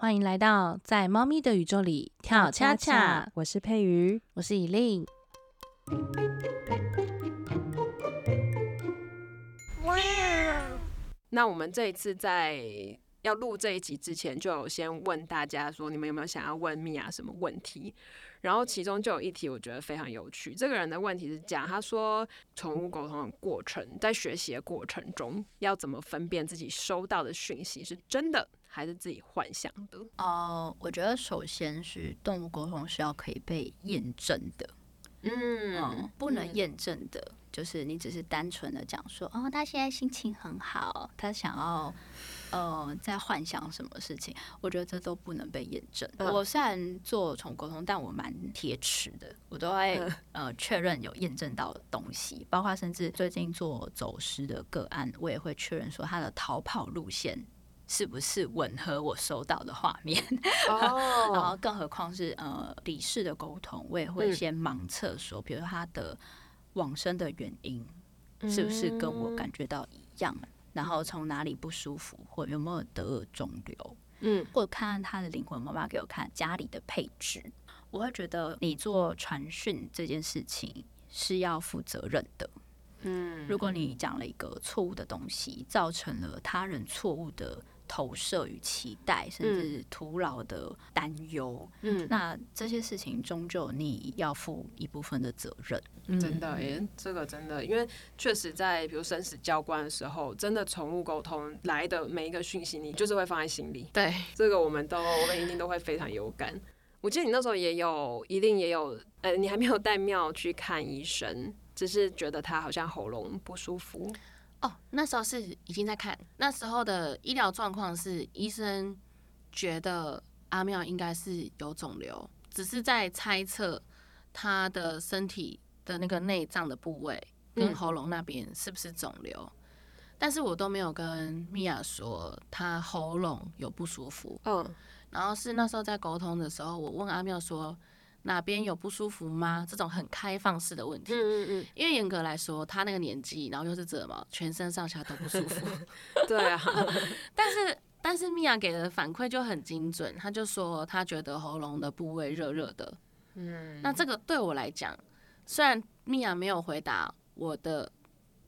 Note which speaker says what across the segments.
Speaker 1: 欢迎来到在猫咪的宇宙里跳恰恰。
Speaker 2: 我是佩瑜，
Speaker 1: 我是以令。
Speaker 3: 哇！那我们这一次在要录这一集之前，就有先问大家说，你们有没有想要问米娅什么问题？然后其中就有一题我觉得非常有趣。这个人的问题是讲，他说宠物沟通的过程，在学习的过程中，要怎么分辨自己收到的讯息是真的还是自己幻想的？
Speaker 4: 哦，我觉得首先是动物沟通是要可以被验证的，嗯，不能验证的，就是你只是单纯的讲说，哦，他现在心情很好，他想要。呃，在幻想什么事情？我觉得这都不能被验证。我虽然做宠物沟通，但我蛮贴齿的，我都会呃确认有验证到的东西，包括甚至最近做走失的个案，我也会确认说他的逃跑路线是不是吻合我收到的画面。哦，然后更何况是呃理事的沟通，我也会先盲测说，比如说他的往生的原因是不是跟我感觉到一样。然后从哪里不舒服，或有没有得了肿瘤，嗯，或者看看他的灵魂妈妈给我看家里的配置，我会觉得你做传讯这件事情是要负责任的，嗯，如果你讲了一个错误的东西，造成了他人错误的。投射与期待，甚至徒劳的担忧，嗯，那这些事情终究你要负一部分的责任。
Speaker 3: 真的，耶，这个真的，因为确实在比如生死交关的时候，真的宠物沟通来的每一个讯息，你就是会放在心里。
Speaker 1: 对，
Speaker 3: 这个我们都我们一定都会非常有感。我记得你那时候也有，一定也有，呃，你还没有带庙去看医生，只是觉得他好像喉咙不舒服。
Speaker 1: 哦，那时候是已经在看，那时候的医疗状况是医生觉得阿妙应该是有肿瘤，只是在猜测他的身体的那个内脏的部位跟喉咙那边是不是肿瘤，但是我都没有跟米娅说她喉咙有不舒服，嗯，然后是那时候在沟通的时候，我问阿妙说。哪边有不舒服吗？这种很开放式的问题，嗯嗯嗯，因为严格来说，他那个年纪，然后又是怎么，全身上下都不舒服，
Speaker 3: 对啊。
Speaker 1: 但是但是米娅给的反馈就很精准，他就说他觉得喉咙的部位热热的，嗯。那这个对我来讲，虽然米娅没有回答我的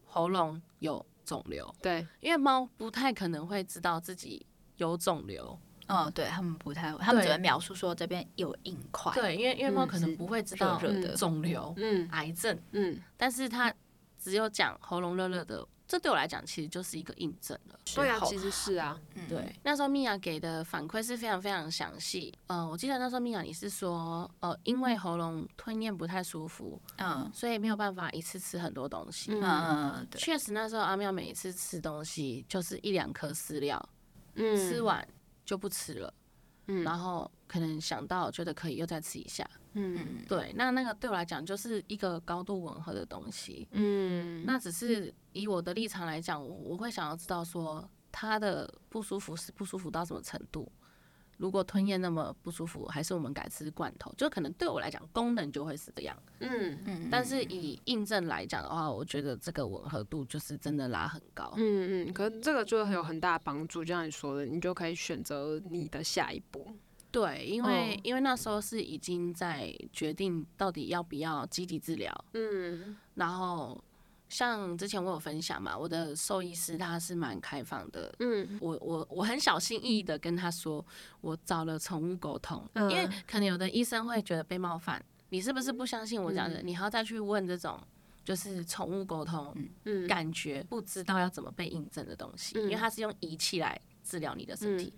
Speaker 1: 喉咙有肿瘤，
Speaker 3: 对，
Speaker 1: 因为猫不太可能会知道自己有肿瘤。
Speaker 4: 哦，对他们不太，他们只会描述说这边有硬块。
Speaker 1: 对，因为因为猫可能不会知道肿瘤、嗯，癌症，嗯，但是它只有讲喉咙热热的，这对我来讲其实就是一个印证了。
Speaker 3: 对啊，其实是啊，
Speaker 1: 对。那时候米娅给的反馈是非常非常详细。嗯，我记得那时候米娅你是说，呃，因为喉咙吞咽不太舒服，嗯，所以没有办法一次吃很多东西。嗯嗯，确实那时候阿妙每一次吃东西就是一两颗饲料，嗯，吃完。就不吃了，嗯，然后可能想到觉得可以又再吃一下，嗯，对，那那个对我来讲就是一个高度吻合的东西，嗯，那只是以我的立场来讲，我我会想要知道说他的不舒服是不舒服到什么程度。如果吞咽那么不舒服，还是我们改吃罐头，就可能对我来讲功能就会是这样。嗯嗯。但是以印证来讲的话，我觉得这个吻合度就是真的拉很高。
Speaker 3: 嗯嗯。可是这个就有很大帮助，就像你说的，你就可以选择你的下一步。
Speaker 1: 对，因为因为那时候是已经在决定到底要不要积极治疗。嗯。然后。像之前我有分享嘛，我的兽医师他是蛮开放的，嗯，我我我很小心翼翼的跟他说，我找了宠物沟通，因为可能有的医生会觉得被冒犯，你是不是不相信我讲的？你还要再去问这种就是宠物沟通，嗯，感觉不知道要怎么被印证的东西，因为他是用仪器来治疗你的身体，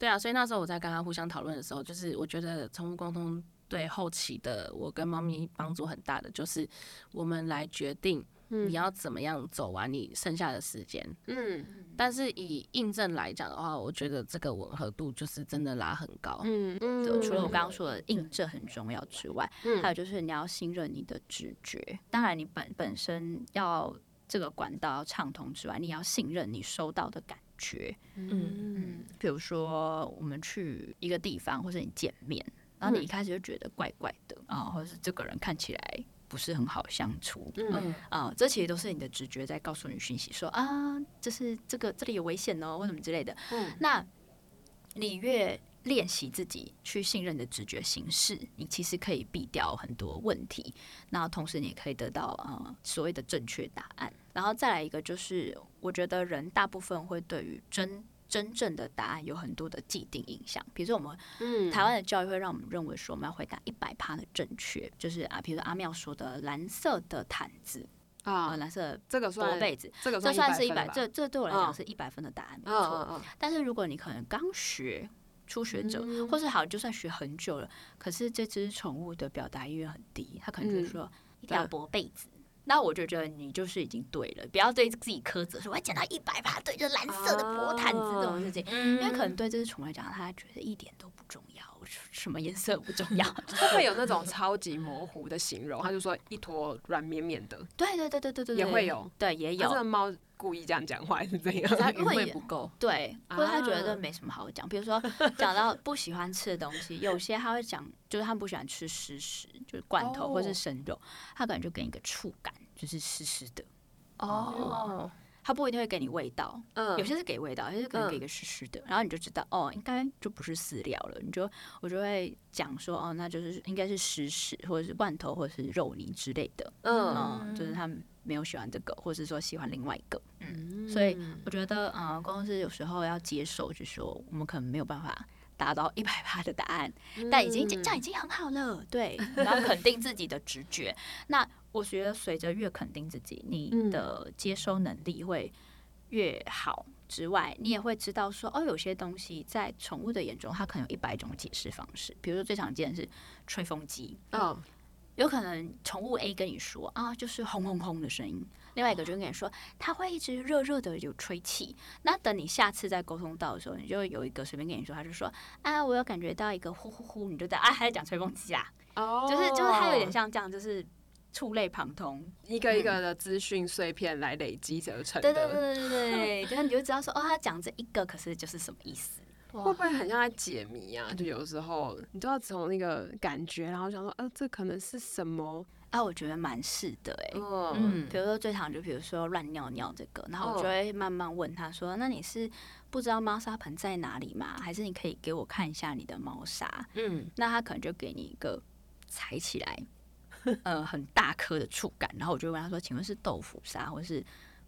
Speaker 1: 对啊，所以那时候我在跟他互相讨论的时候，就是我觉得宠物沟通对后期的我跟猫咪帮助很大的，就是我们来决定。你要怎么样走完你剩下的时间？嗯，但是以印证来讲的话，我觉得这个吻合度就是真的拉很高。嗯
Speaker 4: 嗯，除了我刚刚说的印证很重要之外，还有就是你要信任你的直觉。当然，你本本身要这个管道要畅通之外，你要信任你收到的感觉。嗯嗯，比如说我们去一个地方，或者你见面，然后你一开始就觉得怪怪的啊，或者是这个人看起来。不是很好相处，嗯啊，这其实都是你的直觉在告诉你讯息，说啊，这是这个这里有危险哦，或什么之类的。嗯，那你越练习自己去信任的直觉形式，你其实可以避掉很多问题。那同时你也可以得到呃所谓的正确答案。然后再来一个就是，我觉得人大部分会对于真真正的答案有很多的既定印象。比如说我们嗯台湾的教育会让我们认为说我们要回答一百趴的正确，就是啊，比如说阿妙说的蓝色的毯子。啊，蓝色
Speaker 3: 这个
Speaker 4: 薄被子，
Speaker 3: 这个
Speaker 4: 这算是一
Speaker 3: 百，
Speaker 4: 这这对我来讲是一百分的答案，没错。但是如果你可能刚学初学者，或是好就算学很久了，可是这只宠物的表达意愿很低，它可能就是说一条薄被子。那我就觉得你就是已经对了，不要对自己苛责，说我要捡到一百把对，就是蓝色的薄毯子这种事情，因为可能对这只宠物来讲，它觉得一点都不重要，什么颜色不重要，
Speaker 3: 会不会有那种超级模糊的形容？他就说一坨软绵绵的，
Speaker 4: 对对对对对对，
Speaker 3: 也会有，
Speaker 4: 对也有。
Speaker 3: 这个猫故意这样讲话还是怎样？
Speaker 1: 它语汇不够，
Speaker 4: 对，或者他觉得没什么好讲。比如说讲到不喜欢吃的东西，有些他会讲，就是他不喜欢吃湿食，就是罐头或是生肉，他可能就给你一个触感。就是湿湿的哦，他不一定会给你味道，嗯，有些是给味道，有些可能给一个湿湿的，然后你就知道哦，应该就不是饲料了，你就我就会讲说哦，那就是应该是湿食或者是罐头或者是肉泥之类的，嗯，就是他们没有喜欢这个，或者是说喜欢另外一个，嗯，所以我觉得啊，公司有时候要接受，就是说我们可能没有办法达到一百趴的答案，但已经这样已经很好了，对，然后肯定自己的直觉，那。我觉得随着越肯定自己，你的接收能力会越好。之外，你也会知道说，哦，有些东西在宠物的眼中，它可能有一百种解释方式。比如说最常见的是吹风机，嗯，有可能宠物 A 跟你说啊，就是轰轰轰的声音；另外一个就跟你说，它会一直热热的有吹气。那等你下次再沟通到的时候，你就会有一个随便跟你说，他就说啊，我有感觉到一个呼呼呼，你就在啊，还在讲吹风机啊，哦，就是就是它有点像这样，就是。触类旁通，
Speaker 3: 一个一个的资讯碎片来累积而成
Speaker 4: 的。对对对对对，就是你就知道说，哦，他讲这一个，可是就是什么意思？
Speaker 3: 会不会很像在解谜啊？就有时候你都要从那个感觉，然后想说，呃，这可能是什么？
Speaker 4: 啊，我觉得蛮是的，哎，嗯，比如说最常就比如说乱尿尿这个，然后我就会慢慢问他说，那你是不知道猫砂盆在哪里吗？还是你可以给我看一下你的猫砂？嗯，那他可能就给你一个踩起来。呃，很大颗的触感，然后我就问他说：“请问是豆腐砂或者是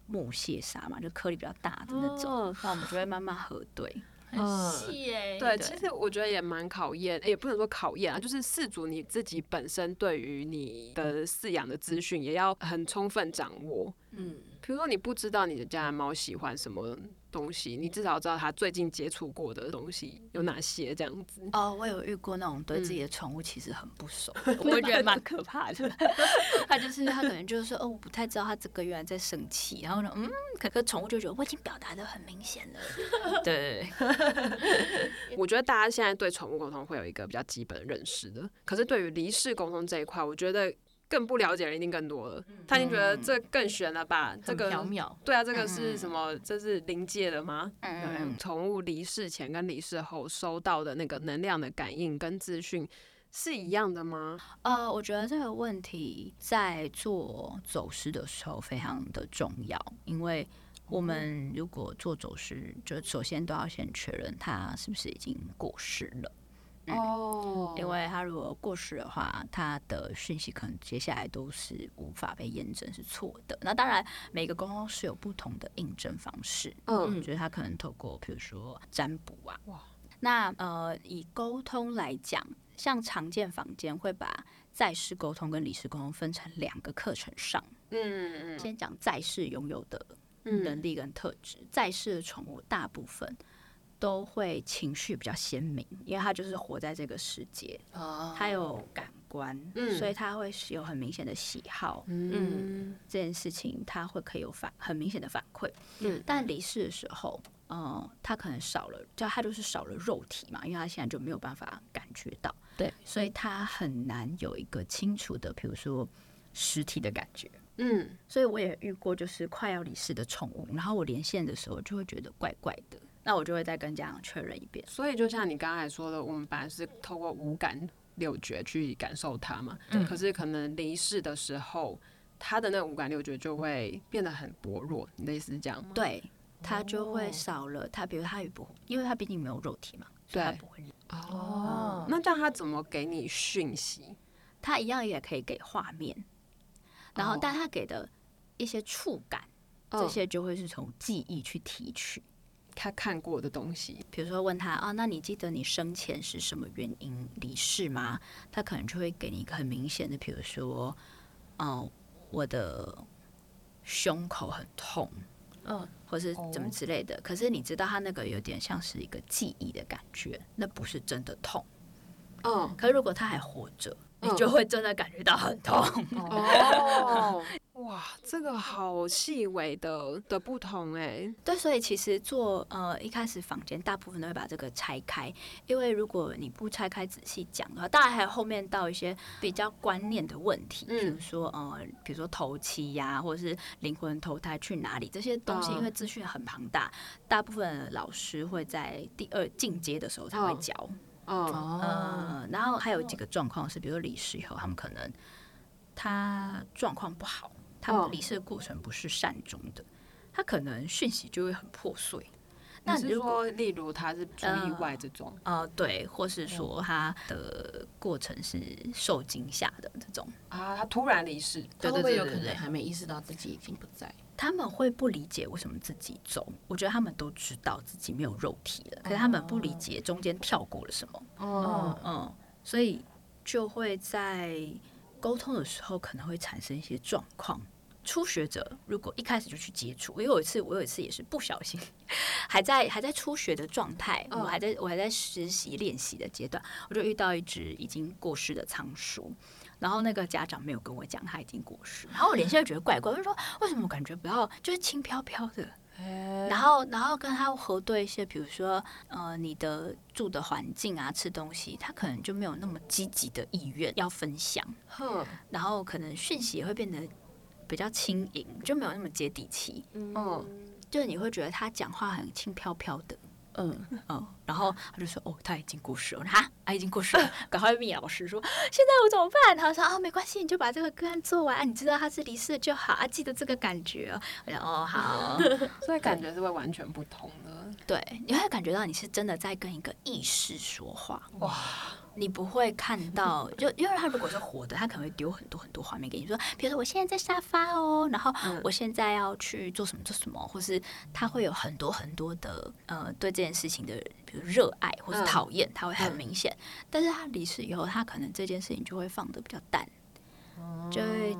Speaker 4: 木屑砂嘛？就颗粒比较大的那种。”那我们就会慢慢核对，
Speaker 1: 很细哎。
Speaker 3: 对，其实我觉得也蛮考验，也不能说考验啊，就是饲主你自己本身对于你的饲养的资讯也要很充分掌握。嗯，比如说你不知道你的家的猫喜欢什么。东西，你至少知道他最近接触过的东西有哪些，这样子。
Speaker 4: 哦，我有遇过那种对自己的宠物其实很不熟，我觉得蛮可怕的。他就是他可能就是说，哦，我不太知道他这个原来在生气，然后呢，嗯，可可宠物就觉得我已经表达的很明显了。对，
Speaker 3: 我觉得大家现在对宠物沟通会有一个比较基本的认识的，可是对于离世沟通这一块，我觉得。更不了解的人一定更多了，他已经觉得这更悬了吧？这个对啊，这个是什么？这是临界的吗？嗯，宠物离世前跟离世后收到的那个能量的感应跟资讯是一样的吗？
Speaker 4: 呃，我觉得这个问题在做走失的时候非常的重要，因为我们如果做走失，就首先都要先确认他是不是已经过世了。哦，因为他如果过世的话，他的讯息可能接下来都是无法被验证是错的。那当然，每个沟通是有不同的印证方式。嗯，就是他可能透过，比如说占卜啊。哇，那呃，以沟通来讲，像常见房间会把在世沟通跟离世沟通分成两个课程上。嗯嗯嗯。先讲在世拥有的能力跟特质，在世的宠物大部分。都会情绪比较鲜明，因为他就是活在这个世界，他有感官，所以他会有很明显的喜好。嗯，这件事情他会可以有反很明显的反馈。嗯，但离世的时候，嗯，他可能少了，就他就是少了肉体嘛，因为他现在就没有办法感觉到。
Speaker 1: 对，
Speaker 4: 所以他很难有一个清楚的，比如说实体的感觉。嗯，所以我也遇过，就是快要离世的宠物，然后我连线的时候就会觉得怪怪的。那我就会再跟家长确认一遍。
Speaker 3: 所以就像你刚才说的，我们本来是透过五感六觉去感受它嘛，可是可能离世的时候，他的那五感六觉就会变得很薄弱。你的意思是这样吗？
Speaker 4: 对，他就会少了。他比如他也不，因为他毕竟没有肉体嘛，对，他不会。
Speaker 3: 哦，那这样他怎么给你讯息？
Speaker 4: 他一样也可以给画面，然后但他给的一些触感，这些就会是从记忆去提取
Speaker 3: 他看过的东西。
Speaker 4: 比如说问他啊，那你记得你生前是什么原因离世吗？他可能就会给你一个很明显的，比如说，哦，我的胸口很痛。嗯，或是怎么之类的，可是你知道他那个有点像是一个记忆的感觉，那不是真的痛。嗯，可如果他还活着，你就会真的感觉到很痛。哦。
Speaker 3: 哇，这个好细微的的不同哎，
Speaker 4: 对，所以其实做呃一开始房间大部分都会把这个拆开，因为如果你不拆开仔细讲的话，当然还有后面到一些比较观念的问题，比如说呃，比如说头七呀，或者是灵魂投胎去哪里这些东西，因为资讯很庞大，大部分老师会在第二进阶的时候才会教。哦，然后还有几个状况是，比如说离世以后，他们可能他状况不好。他们离世的过程不是善终的，他可能讯息就会很破碎。
Speaker 3: 那是说，例如他是出意外这种，
Speaker 4: 呃，对，或是说他的过程是受惊吓的这种
Speaker 3: 啊，他突然离世，
Speaker 1: 对对对有可能还没意识到自己已经不在？
Speaker 4: 他们会不理解为什么自己走，我觉得他们都知道自己没有肉体了，可是他们不理解中间跳过了什么。哦，嗯，所以就会在沟通的时候可能会产生一些状况。初学者如果一开始就去接触，我有一次，我有一次也是不小心，还在还在初学的状态，我还在我还在实习练习的阶段，我就遇到一只已经过世的仓鼠，然后那个家长没有跟我讲他已经过世，然后我连 现在觉得怪怪，我就说为什么我感觉不要就是轻飘飘的，然后然后跟他核对一些，比如说呃你的住的环境啊，吃东西，他可能就没有那么积极的意愿要分享，然后可能讯息也会变得。比较轻盈，就没有那么接地气。嗯，就是你会觉得他讲话很轻飘飘的。嗯嗯，然后他就说：“哦，他已经过世了。”哈，啊，已经过世了，赶快问老师说：“现在我怎么办？”他说：“啊，没关系，你就把这个个案做完，你知道他是离世就好啊，记得这个感觉。”我说：“哦，好。”
Speaker 3: 所以感觉是会完全不同的。
Speaker 4: 对，你会感觉到你是真的在跟一个意识说话。哇。你不会看到，就因为他如果是活的，他可能会丢很多很多画面给你，说，比如说我现在在沙发哦，然后我现在要去做什么做什么，或是他会有很多很多的呃对这件事情的，比如热爱或是讨厌，他会很明显。但是他离世以后，他可能这件事情就会放的比较淡，就会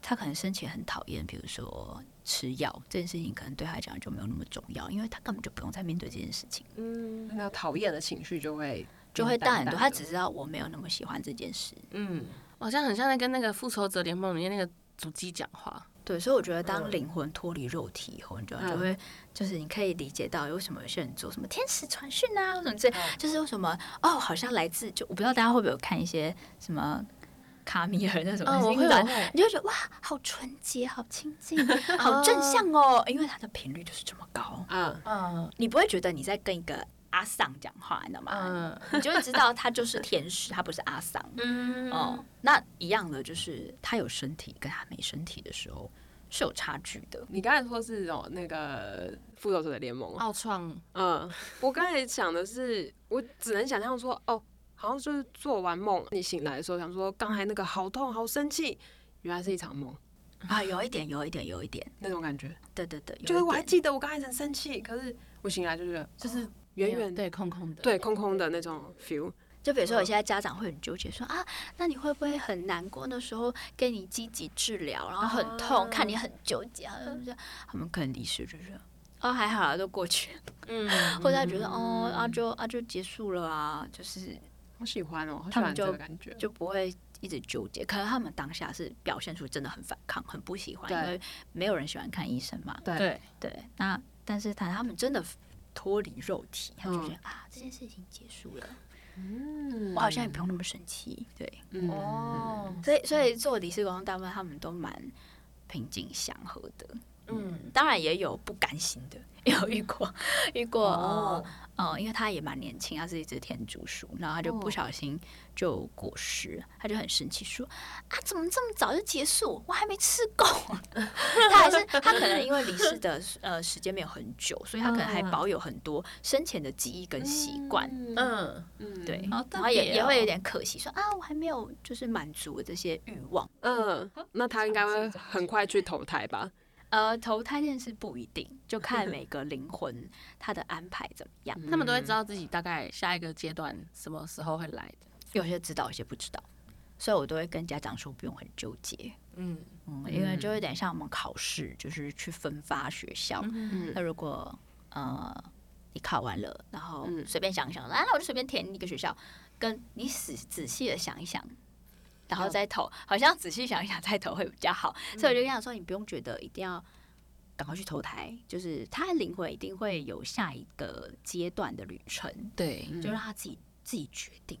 Speaker 4: 他可能生前很讨厌，比如说吃药这件事情，可能对他来讲就没有那么重要，因为他根本就不用再面对这件事情。
Speaker 3: 嗯，那讨厌的情绪就会。
Speaker 4: 就会淡很多，他只知道我没有那么喜欢这件事。
Speaker 1: 嗯，好像很像在跟那个复仇者联盟里面那个主机讲话。
Speaker 4: 对，所以我觉得当灵魂脱离肉体以后，你就就会就是你可以理解到为什么有些人做什么天使传讯啊，或者这就是为什么哦，好像来自就我不知道大家会不会有看一些什么卡米尔那种星段，你就觉得哇，好纯洁，好亲近，好正向哦，因为它的频率就是这么高。嗯嗯，你不会觉得你在跟一个。阿桑讲话，你知道吗？你就会知道他就是天使，他不是阿桑。嗯，哦，那一样的就是他有身体跟他没身体的时候是有差距的。
Speaker 3: 你刚才说是哦，那个复仇者的联盟，
Speaker 1: 奥创。
Speaker 3: 嗯，我刚才想的是，我只能想象说，哦，好像就是做完梦，你醒来的时候想说，刚才那个好痛、好生气，原来是一场梦
Speaker 4: 啊，有一点，有一点，有一点
Speaker 3: 那种感觉。
Speaker 4: 对对对，
Speaker 3: 就是我还记得我刚才很生气，可是我醒来就是
Speaker 1: 就是。远远对空空的，
Speaker 3: 对空空的那种 feel。
Speaker 4: 就比如说，有些家长会很纠结，说啊，那你会不会很难过那时候给你积极治疗，然后很痛，看你很纠结，他们可能离世就是。哦还好啊，都过去。了，嗯，或者他觉得哦啊就啊就结束了啊，就是
Speaker 3: 好喜欢哦，他们就感觉。
Speaker 4: 就不会一直纠结。可能他们当下是表现出真的很反抗，很不喜欢，因为没有人喜欢看医生嘛。
Speaker 3: 对。
Speaker 4: 对，那但是他他们真的。脱离肉体，他就觉得啊，这件事已经结束了。嗯，我好像也不用那么生气。对，哦，所以所以做理事工大部分他们都蛮平静祥和的。嗯，当然也有不甘心的，有遇过遇过呃呃，因为他也蛮年轻，他是一只天竺鼠，然后他就不小心就过世，他就很生气说啊，怎么这么早就结束？我还没吃够。他还是他可能因为离世的呃时间没有很久，所以他可能还保有很多生前的记忆跟习惯。
Speaker 1: 嗯
Speaker 4: 嗯，对，
Speaker 1: 然
Speaker 4: 后也也会有点可惜，说啊，我还没有就是满足这些欲望。
Speaker 3: 嗯，那他应该会很快去投胎吧？
Speaker 4: 呃，投胎这件事不一定，就看每个灵魂他的安排怎么样。
Speaker 1: 他们都会知道自己大概下一个阶段什么时候会来的，
Speaker 4: 有些知道，有些不知道，所以我都会跟家长说不用很纠结。嗯嗯，因为就有点像我们考试，就是去分发学校。那如果呃你考完了，然后随便想一想，啊，那我就随便填一个学校，跟你仔仔细的想一想。然后再投，好像仔细想一想再投会比较好，所以我就跟他说，你不用觉得一定要赶快去投胎，就是他的灵魂一定会有下一个阶段的旅程，
Speaker 1: 对，
Speaker 4: 就让他自己自己决定，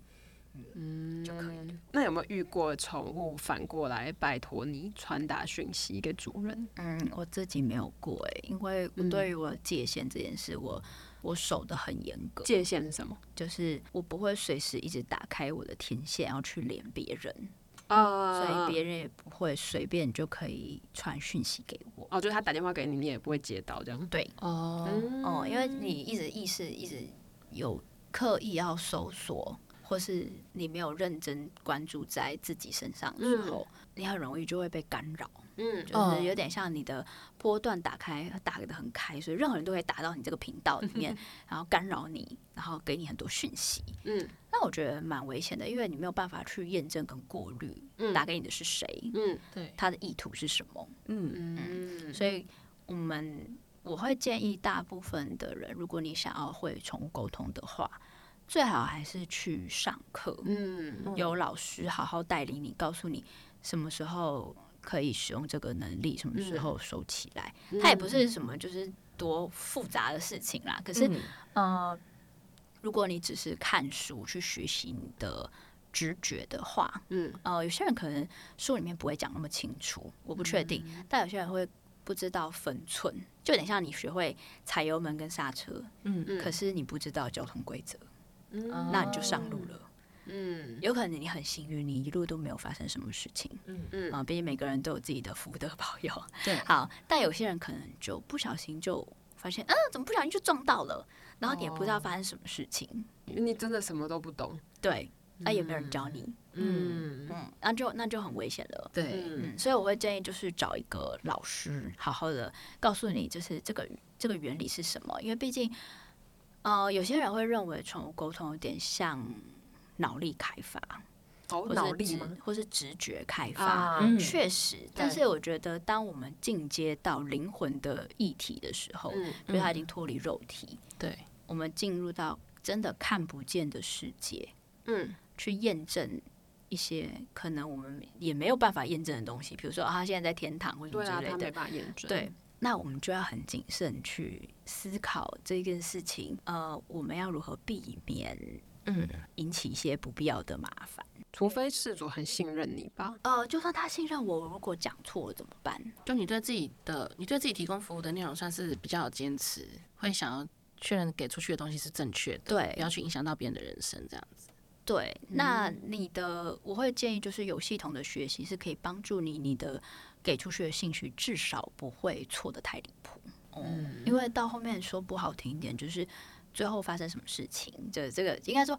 Speaker 4: 嗯，就可以。
Speaker 3: 那有没有遇过宠物反过来拜托你传达讯息给主人？
Speaker 4: 嗯，我自己没有过哎，因为我对于我界限这件事，我。我守的很严格，
Speaker 3: 界限是什么？
Speaker 4: 就是我不会随时一直打开我的天线然后去连别人啊，所以别人也不会随便就可以传讯息给我。
Speaker 3: 哦，就是他打电话给你，你也不会接到这样。
Speaker 4: 对，哦哦，因为你一直意识一直有刻意要搜索，或是你没有认真关注在自己身上的时候，你很容易就会被干扰。嗯，就是有点像你的波段打开，打的很开，所以任何人都可以打到你这个频道里面，然后干扰你，然后给你很多讯息。嗯，那我觉得蛮危险的，因为你没有办法去验证跟过滤，打给你的是谁，嗯，对，他的意图是什么，嗯。嗯，所以我们我会建议大部分的人，如果你想要会宠物沟通的话，最好还是去上课，嗯，有老师好好带领你，告诉你什么时候。可以使用这个能力，什么时候收起来？它也不是什么就是多复杂的事情啦。可是，呃，如果你只是看书去学习你的直觉的话，嗯，呃，有些人可能书里面不会讲那么清楚，我不确定。但有些人会不知道分寸，就有点像你学会踩油门跟刹车，嗯嗯，可是你不知道交通规则，嗯，那你就上路了。嗯，有可能你很幸运，你一路都没有发生什么事情。嗯嗯啊，毕竟每个人都有自己的福德保佑。
Speaker 1: 对，
Speaker 4: 好，但有些人可能就不小心就发现，嗯，怎么不小心就撞到了，然后你也不知道发生什么事情，
Speaker 3: 因为你真的什么都不懂。
Speaker 4: 对，那也没有人教你。嗯嗯，那就那就很危险了。
Speaker 1: 对，
Speaker 4: 嗯，所以我会建议就是找一个老师，好好的告诉你，就是这个这个原理是什么。因为毕竟，呃，有些人会认为宠物沟通有点像。脑力开发，
Speaker 3: 哦，脑力吗？
Speaker 4: 或是直觉开发？确实，但是我觉得，当我们进阶到灵魂的议题的时候，因为它已经脱离肉体，
Speaker 1: 对，
Speaker 4: 我们进入到真的看不见的世界，嗯，去验证一些可能我们也没有办法验证的东西，比如说他现在在天堂或者之类的，
Speaker 3: 没办法验证。
Speaker 4: 对，那我们就要很谨慎去思考这件事情。呃，我们要如何避免？嗯，引起一些不必要的麻烦，
Speaker 3: 除非事主很信任你吧。
Speaker 4: 呃，就算他信任我，如果讲错了怎么办？
Speaker 1: 就你对自己的，你对自己提供服务的内容算是比较有坚持，会想要确认给出去的东西是正确的，
Speaker 4: 对，
Speaker 1: 不要去影响到别人的人生，这样子。
Speaker 4: 对，那你的我会建议就是有系统的学习是可以帮助你，你的给出去的兴趣至少不会错的太离谱。嗯，因为到后面说不好听一点就是。最后发生什么事情？这这个应该说，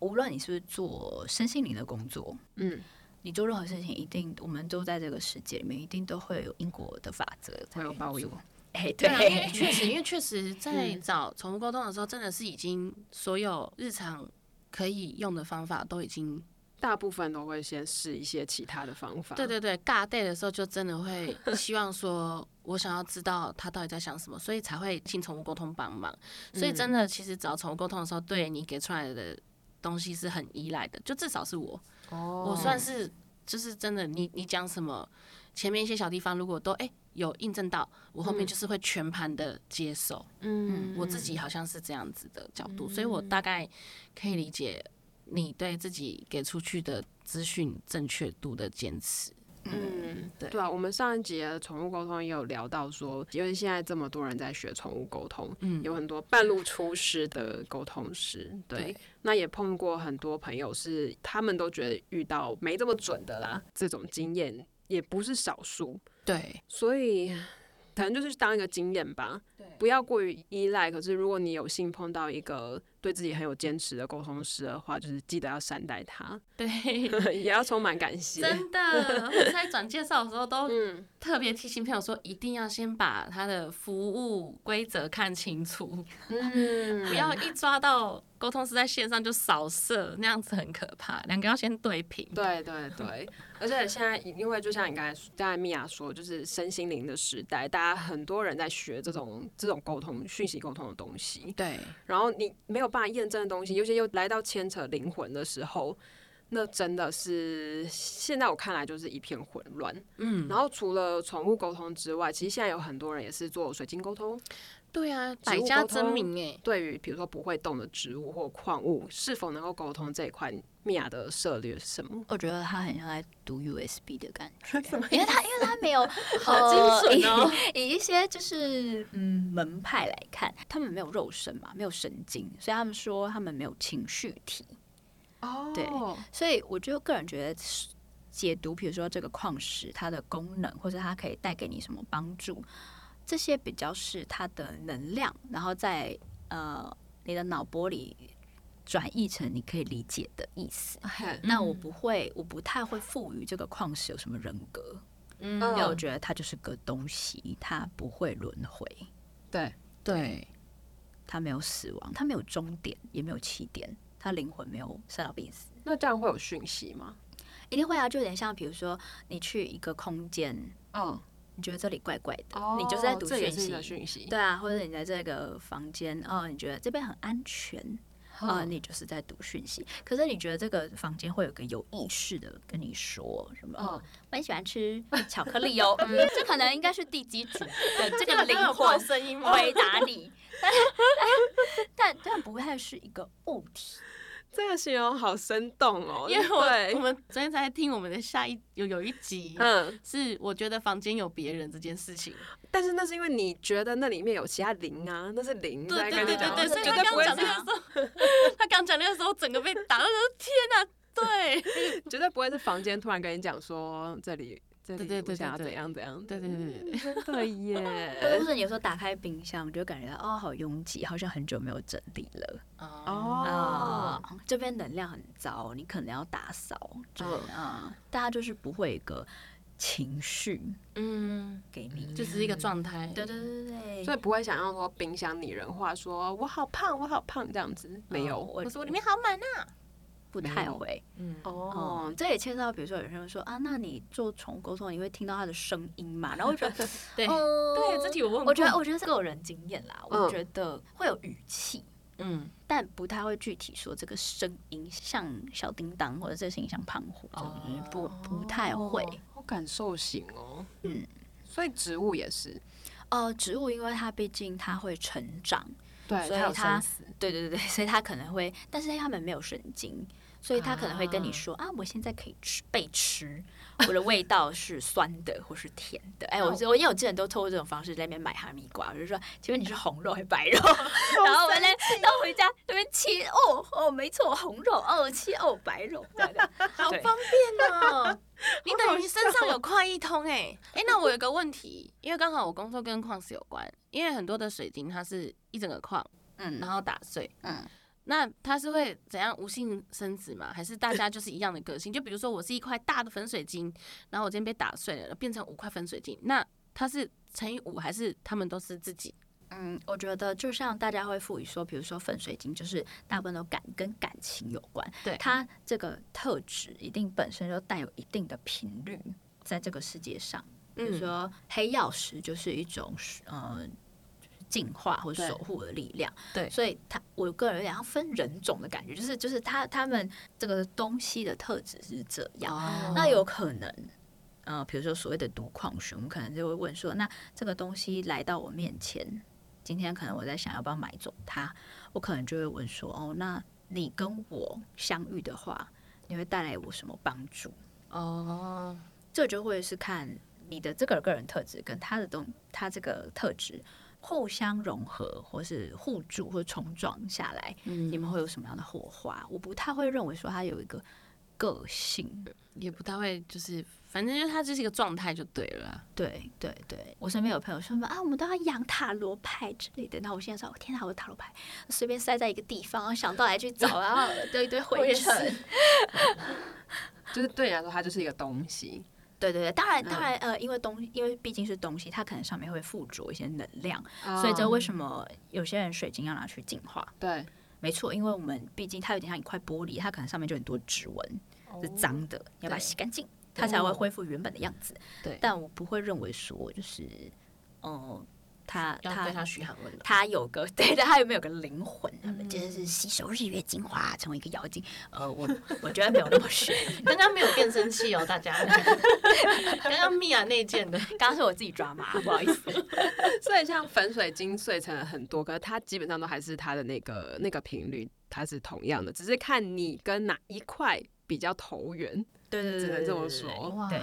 Speaker 4: 无论你是不是做身心灵的工作，嗯，你做任何事情，一定我们都在这个世界里面，一定都会有因果的法则，
Speaker 3: 会有报应。
Speaker 4: 哎，对，
Speaker 1: 确实，因为确实在找宠物沟通的时候，真的是已经所有日常可以用的方法都已经。
Speaker 3: 大部分都会先试一些其他的方法。
Speaker 1: 对对对，尬 day 的时候就真的会希望说，我想要知道他到底在想什么，所以才会请宠物沟通帮忙。所以真的，其实找宠物沟通的时候，对你给出来的东西是很依赖的。就至少是我，我算是就是真的，你你讲什么，前面一些小地方如果都哎有印证到，我后面就是会全盘的接受。嗯，我自己好像是这样子的角度，所以我大概可以理解。你对自己给出去的资讯正确度的坚持，
Speaker 3: 嗯，对。对啊，我们上一集的宠物沟通也有聊到说，因为现在这么多人在学宠物沟通，嗯，有很多半路出师的沟通师，对，那也碰过很多朋友是他们都觉得遇到没这么准的啦，这种经验也不是少数，
Speaker 1: 对，
Speaker 3: 所以可能就是当一个经验吧，对，不要过于依赖。可是如果你有幸碰到一个。对自己很有坚持的沟通师的话，就是记得要善待他，
Speaker 1: 对，
Speaker 3: 也要充满感谢。
Speaker 1: 真的，我在转介绍的时候都特别提醒朋友说，一定要先把他的服务规则看清楚，嗯，不要一抓到沟通师在线上就扫射，那样子很可怕。两个要先对平。
Speaker 3: 对对对，而且现在因为就像你刚才刚才米娅说，就是身心灵的时代，大家很多人在学这种这种沟通、讯息沟通的东西。
Speaker 1: 对，
Speaker 3: 然后你没有。办法验证的东西，尤其又来到牵扯灵魂的时候，那真的是现在我看来就是一片混乱。嗯，然后除了宠物沟通之外，其实现在有很多人也是做水晶沟通。
Speaker 1: 对啊，百家争鸣哎。
Speaker 3: 对于比如说不会动的植物或矿物，是否能够沟通这一块，米娅的策略是什么？
Speaker 4: 我觉得他很像在读 USB 的感觉，因为他因为他没有
Speaker 1: 好精准哦。
Speaker 4: 以一些就是嗯门派来看，他们没有肉身嘛，没有神经，所以他们说他们没有情绪体。哦，对，所以我就个人觉得解读，比如说这个矿石它的功能，或者它可以带给你什么帮助。这些比较是它的能量，然后在呃你的脑波里转译成你可以理解的意思。那我不会，我不太会赋予这个矿石有什么人格。嗯，因为我觉得它就是个东西，它不会轮回。
Speaker 3: 对
Speaker 1: 对，
Speaker 4: 它没有死亡，它没有终点，也没有起点，它灵魂没有生老病死。
Speaker 3: 那这样会有讯息吗？
Speaker 4: 一定会啊，就有点像比如说你去一个空间，嗯。你觉得这里怪怪的，你就是在读
Speaker 3: 讯息，
Speaker 4: 对啊，或者你在这个房间，哦，你觉得这边很安全，啊，你就是在读讯息。可是你觉得这个房间会有个有意识的跟你说什么？我很喜欢吃巧克力哦，这可能应该是第几组的 这个灵魂声音回答你，但但不太是一个物体。
Speaker 3: 这个形容好生动哦，
Speaker 1: 因为我我们昨天才听我们的下一有有一集，嗯，是我觉得房间有别人这件事情，
Speaker 3: 但是那是因为你觉得那里面有其他灵啊，那是灵
Speaker 1: 对对对对对，所以他刚讲那个时候，他刚讲那个时候整个被打到，天哪，对，
Speaker 3: 绝对不会是房间突然跟你讲说这里。对对对，想要怎样怎样？
Speaker 1: 对对对对，
Speaker 3: 真的耶！
Speaker 4: 或者有时候打开冰箱，就感觉到哦，好拥挤，好像很久没有整理了。哦，这边能量很糟，你可能要打扫。对啊，大家就是不会一个情绪，嗯，给你，
Speaker 1: 就是一个状态。
Speaker 4: 对对对对，
Speaker 3: 所以不会想要说冰箱拟人化，说我好胖，我好胖这样子，没有。
Speaker 1: 我说我里面好满啊。
Speaker 4: 不太会，嗯哦，这也牵涉到，比如说有些人说啊，那你做宠物沟通，你会听到它的声音嘛？然后我觉得，
Speaker 1: 对对，这题我问，
Speaker 4: 我觉得我觉得是个人经验啦，我觉得会有语气，嗯，但不太会具体说这个声音像小叮当或者这声音像胖虎，不不太会，
Speaker 3: 好感受型哦，嗯，所以植物也是，
Speaker 4: 呃，植物因为它毕竟它会成长，
Speaker 3: 对，
Speaker 4: 所以它，对对对对，所以它可能会，但是它们没有神经。所以他可能会跟你说啊，我现在可以吃被吃，我的味道是酸的或是甜的。哎，我我因为我之前都透过这种方式在那边买哈密瓜，我就说，请问你是红肉还是白肉？然后我呢，到回家那边切，哦哦，没错，红肉哦，切哦，白肉，
Speaker 1: 好方便哦。你等于身上有快一通哎哎，那我有个问题，因为刚好我工作跟矿石有关，因为很多的水晶它是一整个矿，嗯，然后打碎，嗯。那它是会怎样无性生殖吗？还是大家就是一样的个性？就比如说我是一块大的粉水晶，然后我今天被打碎了，变成五块粉水晶，那它是乘以五，还是他们都是自己？
Speaker 4: 嗯，我觉得就像大家会赋予说，比如说粉水晶就是大部分都感跟感情有关，
Speaker 1: 对
Speaker 4: 它这个特质一定本身就带有一定的频率在这个世界上。比如说黑曜石就是一种呃。进化或守护的力量，
Speaker 1: 对，
Speaker 4: 所以他我个人有点要分人种的感觉，就是就是他他们这个东西的特质是这样，那有可能，呃，比如说所谓的毒矿熊，我们可能就会问说，那这个东西来到我面前，今天可能我在想要不要买走它，我可能就会问说，哦，那你跟我相遇的话，你会带来我什么帮助？哦。这就会是看你的这个个人特质跟他的东他这个特质互相融合，或是互助或重撞下来，你们会有什么样的火花？我不太会认为说它有一个个性，
Speaker 1: 也不太会就是。反正就是他就是一个状态就对了。
Speaker 4: 对对对，我身边有朋友说啊，我们都要养塔罗牌之类的。那我现在说，天哪，我的塔罗牌随便塞在一个地方，想到来去找，然后堆一堆灰尘。
Speaker 3: 就是对你来说，它就是一个东西。
Speaker 4: 对对对，当然当然呃，因为东因为毕竟是东西，它可能上面会附着一些能量，所以这为什么有些人水晶要拿去净化？
Speaker 3: 对，
Speaker 4: 没错，因为我们毕竟它有点像一块玻璃，它可能上面就很多指纹是脏的，要把它洗干净。它才会恢复原本的样子。
Speaker 1: 对，
Speaker 4: 但我不会认为说，就是，嗯，他他
Speaker 1: 对他嘘寒问暖，
Speaker 4: 他有个 对的，他有没有个灵魂？他们真的是吸收日月精华，成为一个妖精。呃，我 我觉得没有那么玄。
Speaker 1: 刚刚没有变声器哦，大家。刚刚米娅那件的，
Speaker 4: 刚刚是我自己抓马，不好意思。
Speaker 3: 所以像粉水晶碎成了很多，可是它基本上都还是它的那个那个频率，它是同样的，只是看你跟哪一块比较投缘。
Speaker 4: 对对对，
Speaker 3: 只能这么说。
Speaker 4: 对，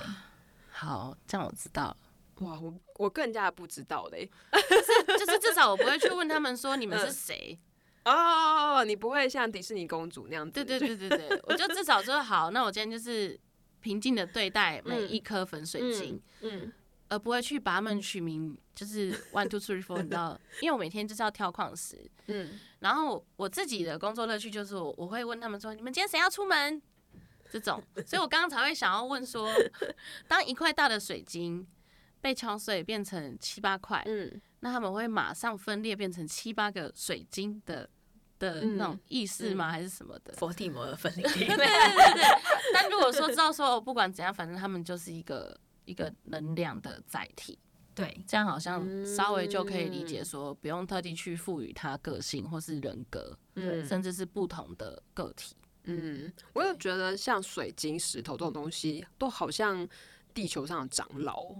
Speaker 1: 好，这样我知道了。
Speaker 3: 哇，我我更加不知道嘞。
Speaker 1: 就 是就是，至少我不会去问他们说你们是谁
Speaker 3: 哦。你不会像迪士尼公主那样子。
Speaker 1: 对对对对对，我就至少说好，那我今天就是平静的对待每一颗粉水晶，嗯，而不会去把它们取名就是 one two three four，你知道？因为我每天就是要跳矿石，嗯，然后我自己的工作乐趣就是我我会问他们说，你们今天谁要出门？这种，所以我刚刚才会想要问说，当一块大的水晶被敲碎变成七八块，嗯，那他们会马上分裂变成七八个水晶的的那种意识吗？还是什么的？
Speaker 4: 佛地魔的分 裂。
Speaker 1: 对对对对。但如果说知道说，不管怎样，反正他们就是一个一个能量的载体。
Speaker 4: 对，
Speaker 1: 这样好像稍微就可以理解说，不用特地去赋予它个性或是人格，嗯，甚至是不同的个体。
Speaker 3: 嗯，我有觉得像水晶、石头这种东西，都好像地球上的长老。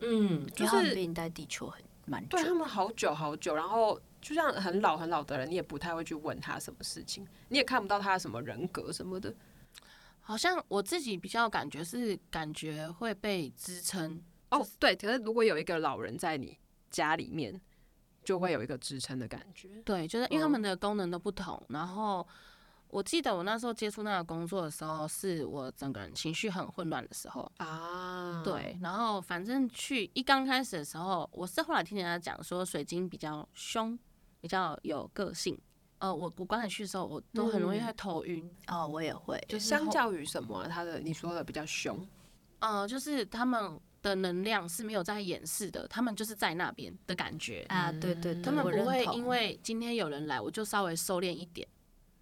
Speaker 4: 嗯，就是在地球很蛮
Speaker 3: 对他们好久好久，然后就像很老很老的人，你也不太会去问他什么事情，你也看不到他什么人格什么的。
Speaker 1: 好像我自己比较感觉是感觉会被支撑
Speaker 3: 哦，对。可是如果有一个老人在你家里面，就会有一个支撑的感觉。
Speaker 1: 对，就是因为他们的功能都不同，然后。我记得我那时候接触那个工作的时候，是我整个人情绪很混乱的时候啊。对，然后反正去一刚开始的时候，我是后来听人家讲说水晶比较凶，比较有个性。呃，我我刚才去的时候，我都很容易会头晕。
Speaker 4: 哦，我也会。
Speaker 3: 就相较于什么，他的你说的比较凶。
Speaker 1: 呃，就是他们的能量是没有在掩饰的，他们就是在那边的感觉
Speaker 4: 啊。对对，
Speaker 1: 他们不会因为今天有人来，我就稍微收敛一点。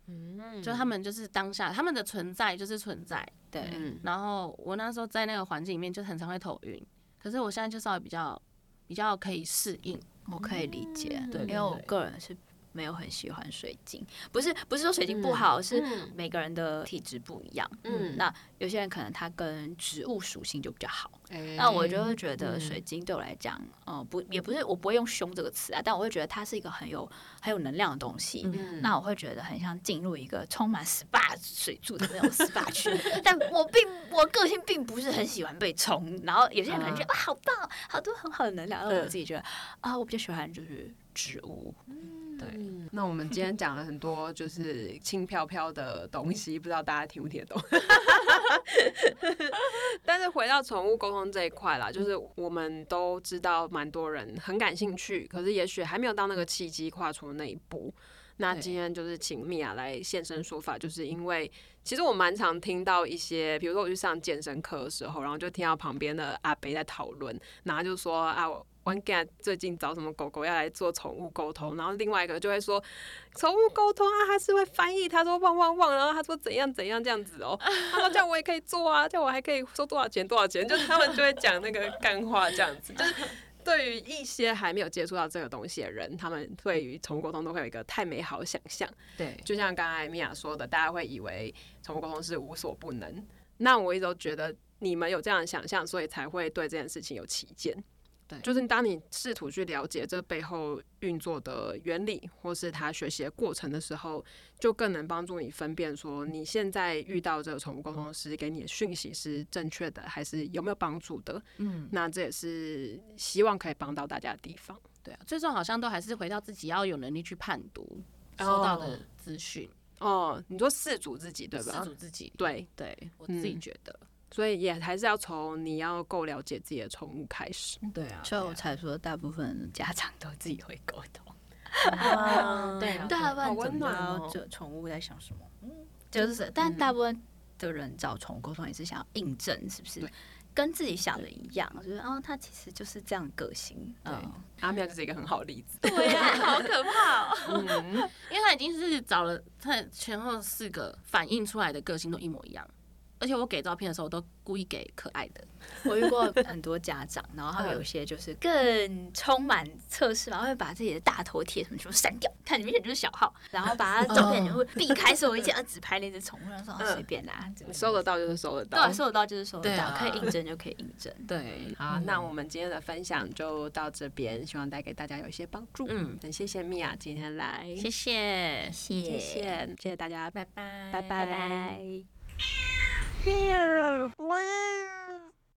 Speaker 1: 嗯，就他们就是当下，他们的存在就是存在，
Speaker 4: 对。
Speaker 1: 然后我那时候在那个环境里面就很常会头晕，可是我现在就稍微比较比较可以适应，
Speaker 4: 我可以理解，对，因为我个人是。没有很喜欢水晶，不是不是说水晶不好，是每个人的体质不一样。嗯，那有些人可能他跟植物属性就比较好。那我就会觉得水晶对我来讲，呃，不也不是我不会用凶这个词啊，但我会觉得它是一个很有很有能量的东西。那我会觉得很像进入一个充满 SPA 水柱的那种 SPA 区，但我并我个性并不是很喜欢被冲。然后有些人可能觉得哇好棒，好多很好的能量。而我自己觉得啊，我比较喜欢就是植物。
Speaker 3: 对，那我们今天讲了很多就是轻飘飘的东西，不知道大家听不听得懂。但是回到宠物沟通这一块啦，就是我们都知道蛮多人很感兴趣，可是也许还没有到那个契机跨出那一步。那今天就是请米娅来现身说法，就是因为其实我蛮常听到一些，比如说我去上健身课的时候，然后就听到旁边的阿北在讨论，然后就说啊。One Cat 最近找什么狗狗要来做宠物沟通，然后另外一个就会说宠物沟通啊，他是会翻译，他说汪汪汪，然后他说怎样怎样这样子哦，他说这样我也可以做啊，这样我还可以收多少钱多少钱，就是他们就会讲那个干话这样子，就是对于一些还没有接触到这个东西的人，他们对于宠物沟通都会有一个太美好的想象，
Speaker 1: 对，
Speaker 3: 就像刚才米娅说的，大家会以为宠物沟通是无所不能，那我一直都觉得你们有这样的想象，所以才会对这件事情有起见。对，就是当你试图去了解这背后运作的原理，或是他学习的过程的时候，就更能帮助你分辨说你现在遇到这个宠物沟通师给你的讯息是正确的，还是有没有帮助的。嗯，那这也是希望可以帮到大家的地方。
Speaker 1: 对啊，最终好像都还是回到自己要有能力去判读收到的资讯。
Speaker 3: 哦，你说四组自己对吧？
Speaker 1: 四组自己，
Speaker 3: 对
Speaker 1: 对，我自己觉得。
Speaker 3: 所以也还是要从你要够了解自己的宠物开始。
Speaker 1: 对啊，
Speaker 4: 所以我才说大部分家长都自己会沟通。
Speaker 3: 对，
Speaker 4: 大部分
Speaker 3: 温暖
Speaker 4: 这宠物在想什么？嗯，就是，但大部分的人找宠物沟通也是想要印证，是不是？跟自己想的一样，就是哦，他其实就是这样个性。
Speaker 3: 对，阿妙就是一个很好的例子。
Speaker 1: 对呀，好可怕。嗯，因为他已经是找了他前后四个反映出来的个性都一模一样。而且我给照片的时候，都故意给可爱的。
Speaker 4: 我遇过很多家长，然后他们有些就是更充满测试，然后会把自己的大头贴什么全部删掉，看明显就是小号，然后把他照片全部避开，所以我一见只拍那只宠物，说随便啦，
Speaker 3: 收得到就是收得到，
Speaker 4: 对，收得到就是收得到，可以印证就可以印证。
Speaker 3: 对，好，那我们今天的分享就到这边，希望带给大家有一些帮助。嗯，很谢谢米娅今天来，
Speaker 1: 谢谢，
Speaker 4: 谢谢，
Speaker 3: 谢谢大家，
Speaker 1: 拜拜，
Speaker 4: 拜拜拜。
Speaker 3: Here,